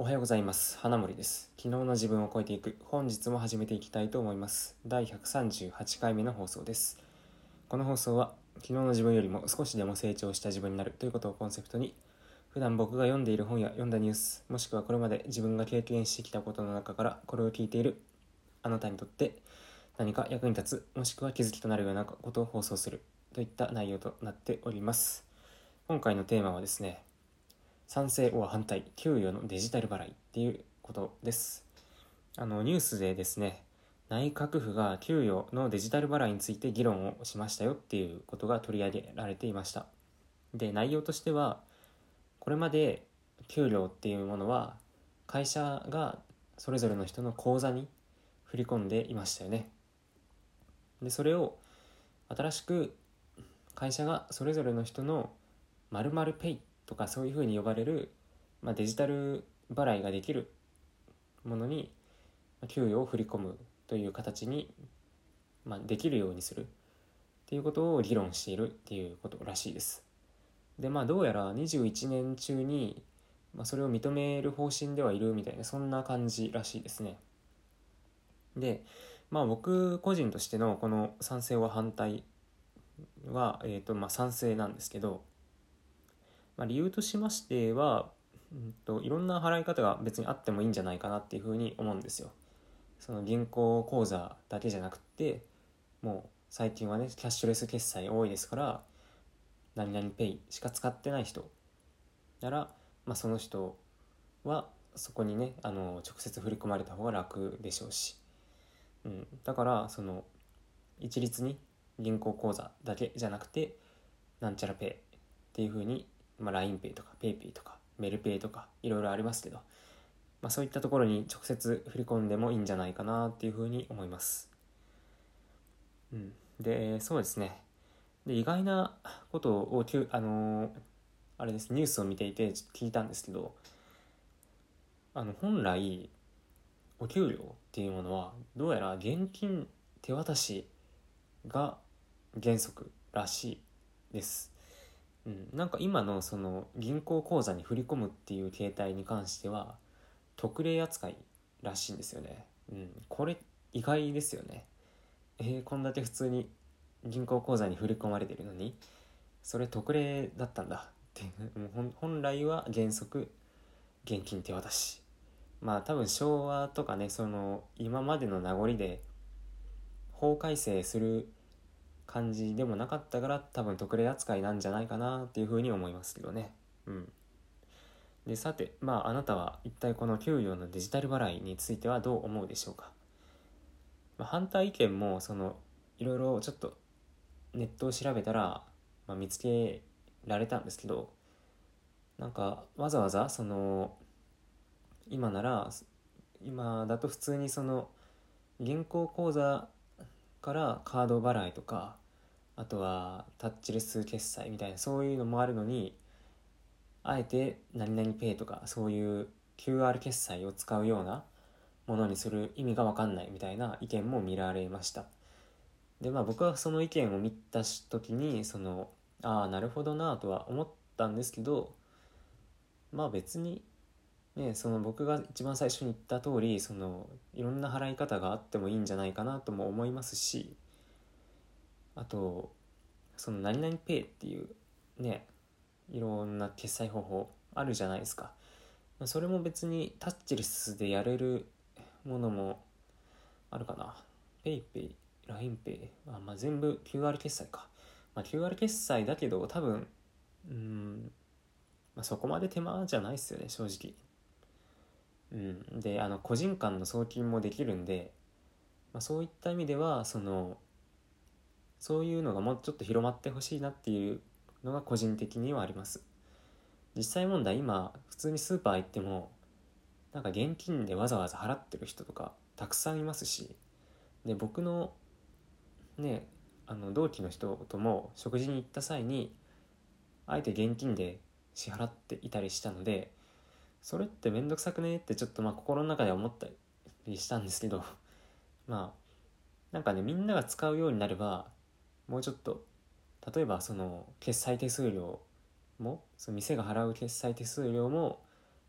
おはようございます。花森です。昨日の自分を超えていく。本日も始めていきたいと思います。第138回目の放送です。この放送は昨日の自分よりも少しでも成長した自分になるということをコンセプトに普段僕が読んでいる本や読んだニュースもしくはこれまで自分が経験してきたことの中からこれを聞いているあなたにとって何か役に立つもしくは気づきとなるようなことを放送するといった内容となっております。今回のテーマはですね賛成は反対給与のデジタル払いっていうことです。あのニュースでですね内閣府が給与のデジタル払いについて議論をしましたよっていうことが取り上げられていました。で内容としてはこれまで給料っていうものは会社がそれぞれの人の口座に振り込んでいましたよね。でそれを新しく会社がそれぞれの人の〇〇ペイとかそういうふうに呼ばれる、まあ、デジタル払いができるものに給与を振り込むという形に、まあ、できるようにするっていうことを議論しているっていうことらしいです。でまあどうやら21年中に、まあ、それを認める方針ではいるみたいなそんな感じらしいですね。でまあ僕個人としてのこの賛成は反対は、えーとまあ、賛成なんですけど、まあ、理由としましては、うんと、いろんな払い方が別にあってもいいんじゃないかなっていうふうに思うんですよ。その銀行口座だけじゃなくてもう最近はねキャッシュレス決済多いですから何々ペイしか使ってない人なら、まあ、その人はそこにねあの直接振り込まれた方が楽でしょうし、うん、だからその一律に銀行口座だけじゃなくてなんちゃらペイっていうふうに、まあ、LINEPay とか PayPay とかメルペイとかいろいろありますけどまあ、そういったところに直接振り込んでもいいんじゃないかなっていうふうに思います。うん、でそうですねで意外なことをあのー、あれですニュースを見ていて聞いたんですけどあの本来お給料っていうものはどうやら現金手渡しが原則らしいです。うん、なんか今のその銀行口座に振り込むっていう形態に関しては特例扱いらしいんですよね。うん、これ意外ですよね。えー、こんだけ普通に銀行口座に振り込まれてるのにそれ特例だったんだ。ってもう本来は原則現金手渡し。まあ多分昭和とかねその今までの名残で法改正する感じでもなかったから多分特例扱いなんじゃないかなっていうふうに思いますけどね。うん。でさてまああなたは一体この給与のデジタル払いについてはどう思うでしょうか、まあ、反対意見もそのいろいろちょっとネットを調べたら、まあ、見つけられたんですけどなんかわざわざその今なら今だと普通にその銀行口座からカード払いとかあとはタッチレス決済みたいなそういうのもあるのにあえて何々ペイとかそういう QR 決済を使うようなものにする意味が分かんないみたいな意見も見られました。でまあ僕はその意見を見た時にそのああなるほどなとは思ったんですけどまあ別にねその僕が一番最初に言った通りそのいろんな払い方があってもいいんじゃないかなとも思いますしあとその何々ペイっていうねいろんな決済方法あるじゃないですか。それも別にタッチレスでやれるものもあるかな。PayPay、LINEPay、あまあ、全部 QR 決済か。まあ、QR 決済だけど多分、うん、まあ、そこまで手間じゃないっすよね、正直。うん、で、あの、個人間の送金もできるんで、まあ、そういった意味では、その、そういうのがもうちょっと広まってほしいなっていうのが個人的にはあります。実際問題今普通にスーパー行ってもなんか現金でわざわざ払ってる人とかたくさんいますしで僕のねあの同期の人とも食事に行った際にあえて現金で支払っていたりしたのでそれって面倒くさくねってちょっとまあ心の中で思ったりしたんですけど まあなんかねみんなが使うようになればもうちょっと例えばその決済手数料もその店が払う決済手数料も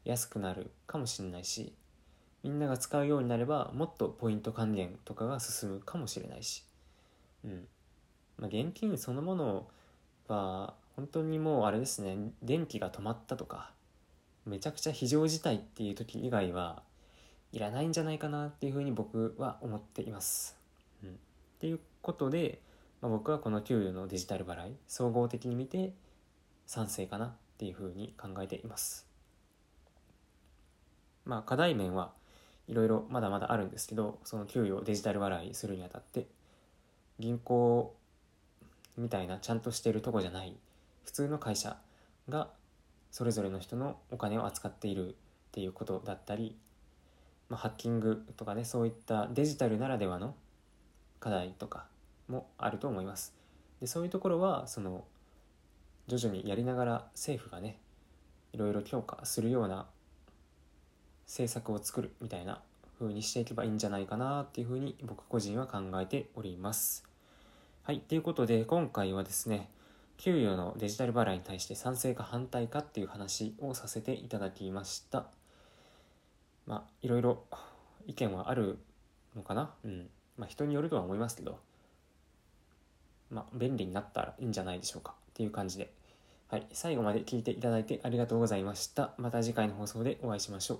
安くなるかもしれないしみんなが使うようになればもっとポイント還元とかが進むかもしれないし、うん。まあ、現金そのものは本当にもうあれですね電気が止まったとかめちゃくちゃ非常事態っていう時以外はいらないんじゃないかなっていうふうに僕は思っています。うん、っていうことで、まあ、僕はこの給与のデジタル払い総合的に見て賛成かなっていうふうに考えています。まあ課題面はいろいろまだまだあるんですけどその給与をデジタル払いするにあたって銀行みたいなちゃんとしてるとこじゃない普通の会社がそれぞれの人のお金を扱っているっていうことだったり、まあ、ハッキングとかねそういったデジタルならではの課題とかもあると思います。でそういうところはその徐々にやりながら政府がねいろいろ強化するような政策を作るみたいな風にしていけばいいんじゃないかなっていうふうに僕個人は考えております。はい、ということで今回はですね給与のデジタル払いに対して賛成か反対かっていう話をさせていただきました。まあいろいろ意見はあるのかな？うん。まあ人によるとは思いますけど、まあ便利になったらいいんじゃないでしょうかっていう感じで。はい、最後まで聞いていただいてありがとうございました。また次回の放送でお会いしましょう。